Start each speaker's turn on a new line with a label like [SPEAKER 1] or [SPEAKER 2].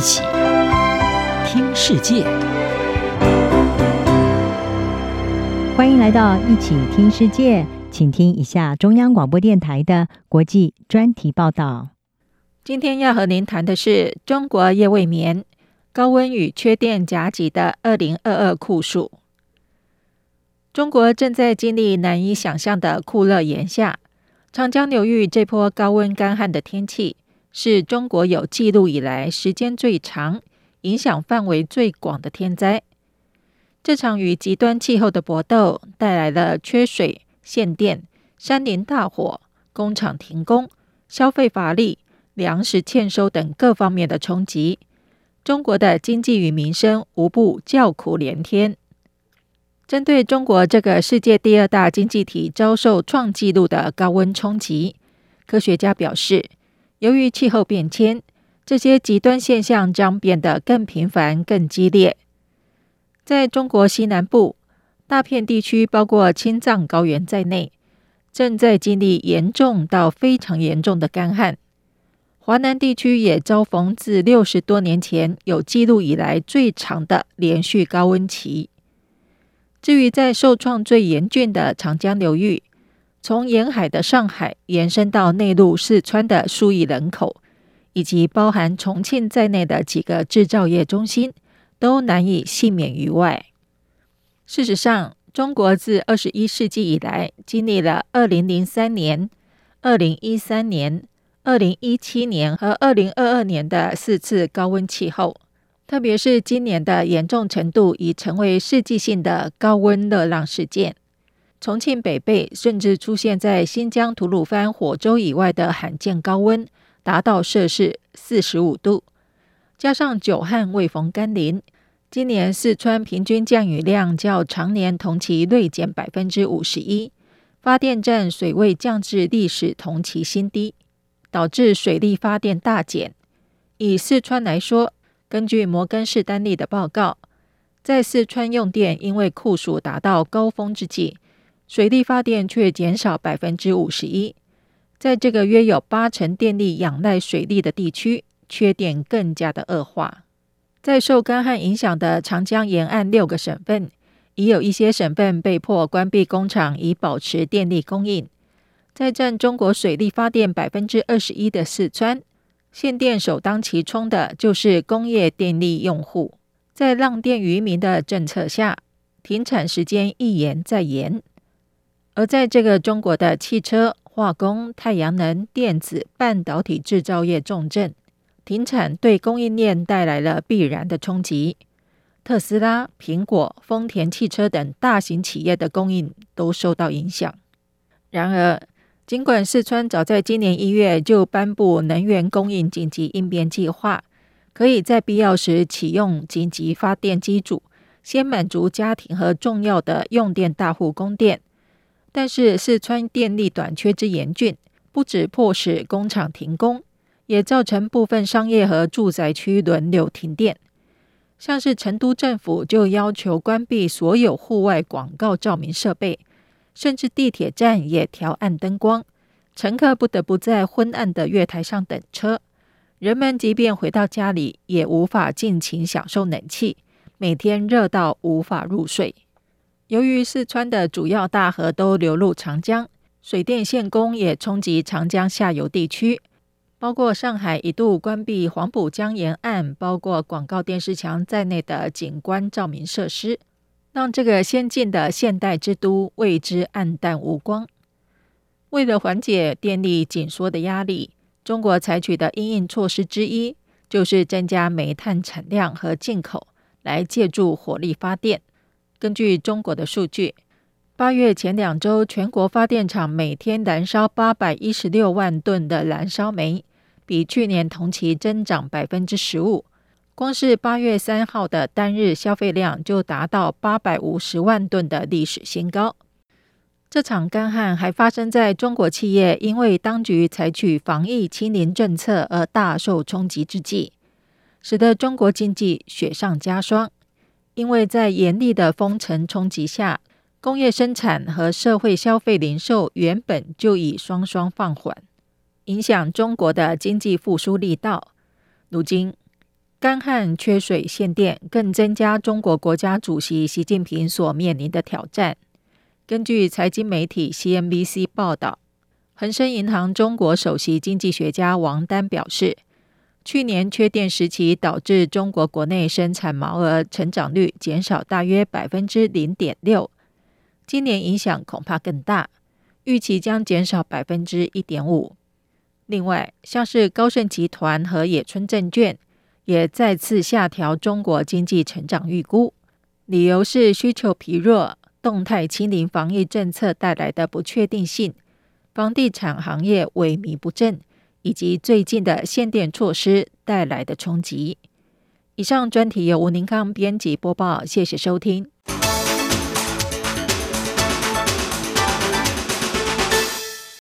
[SPEAKER 1] 一起听世界，
[SPEAKER 2] 欢迎来到一起听世界，请听一下中央广播电台的国际专题报道。
[SPEAKER 3] 今天要和您谈的是中国夜未眠，高温与缺电夹击的二零二二酷暑。中国正在经历难以想象的酷热炎夏，长江流域这波高温干旱的天气，是中国有记录以来时间最长、影响范围最广的天灾。这场与极端气候的搏斗，带来了缺水、限电、山林大火、工厂停工、消费乏力、粮食欠收等各方面的冲击。中国的经济与民生无不叫苦连天。针对中国这个世界第二大经济体遭受创纪录的高温冲击，科学家表示，由于气候变迁，这些极端现象将变得更频繁、更激烈。在中国西南部，大片地区包括青藏高原在内，正在经历严重到非常严重的干旱。华南地区也遭逢自六十多年前有记录以来最长的连续高温期。至于在受创最严峻的长江流域，从沿海的上海延伸到内陆四川的数亿人口，以及包含重庆在内的几个制造业中心，都难以幸免于外。事实上，中国自二十一世纪以来，经历了二零零三年、二零一三年、二零一七年和二零二二年的四次高温气候。特别是今年的严重程度已成为世纪性的高温热浪事件。重庆北碚甚至出现在新疆吐鲁番火州以外的罕见高温，达到摄氏四十五度。加上久旱未逢甘霖，今年四川平均降雨量较常年同期锐减百分之五十一，发电站水位降至历史同期新低，导致水力发电大减。以四川来说，根据摩根士丹利的报告，在四川用电因为酷暑达到高峰之际，水力发电却减少百分之五十一。在这个约有八成电力仰赖水力的地区，缺电更加的恶化。在受干旱影响的长江沿岸六个省份，已有一些省份被迫关闭工厂以保持电力供应。在占中国水力发电百分之二十一的四川，限电首当其冲的就是工业电力用户，在浪电渔民的政策下，停产时间一延再延。而在这个中国的汽车、化工、太阳能、电子、半导体制造业重镇，停产对供应链带来了必然的冲击。特斯拉、苹果、丰田汽车等大型企业的供应都受到影响。然而，尽管四川早在今年一月就颁布能源供应紧急应变计划，可以在必要时启用紧急发电机组，先满足家庭和重要的用电大户供电，但是四川电力短缺之严峻，不止迫使工厂停工，也造成部分商业和住宅区轮流停电。像是成都政府就要求关闭所有户外广告照明设备。甚至地铁站也调暗灯光，乘客不得不在昏暗的月台上等车。人们即便回到家里，也无法尽情享受冷气，每天热到无法入睡。由于四川的主要大河都流入长江，水电限供也冲击长江下游地区，包括上海一度关闭黄浦江沿岸包括广告电视墙在内的景观照明设施。让这个先进的现代之都为之黯淡无光。为了缓解电力紧缩的压力，中国采取的应应措施之一就是增加煤炭产量和进口，来借助火力发电。根据中国的数据，八月前两周，全国发电厂每天燃烧八百一十六万吨的燃烧煤，比去年同期增长百分之十五。光是八月三号的单日消费量就达到八百五十万吨的历史新高。这场干旱还发生在中国企业因为当局采取防疫清零政策而大受冲击之际，使得中国经济雪上加霜。因为在严厉的封城冲击下，工业生产和社会消费零售原本就已双双放缓，影响中国的经济复苏力道。如今，干旱、缺水、限电，更增加中国国家主席习近平所面临的挑战。根据财经媒体 CNBC 报道，恒生银行中国首席经济学家王丹表示，去年缺电时期导致中国国内生产毛额成长率减少大约百分之零点六，今年影响恐怕更大，预期将减少百分之一点五。另外，像是高盛集团和野村证券也再次下调中国经济成长预估，理由是需求疲弱。动态清零防疫政策带来的不确定性，房地产行业萎靡不振，以及最近的限电措施带来的冲击。以上专题由吴宁康编辑播报，谢谢收听。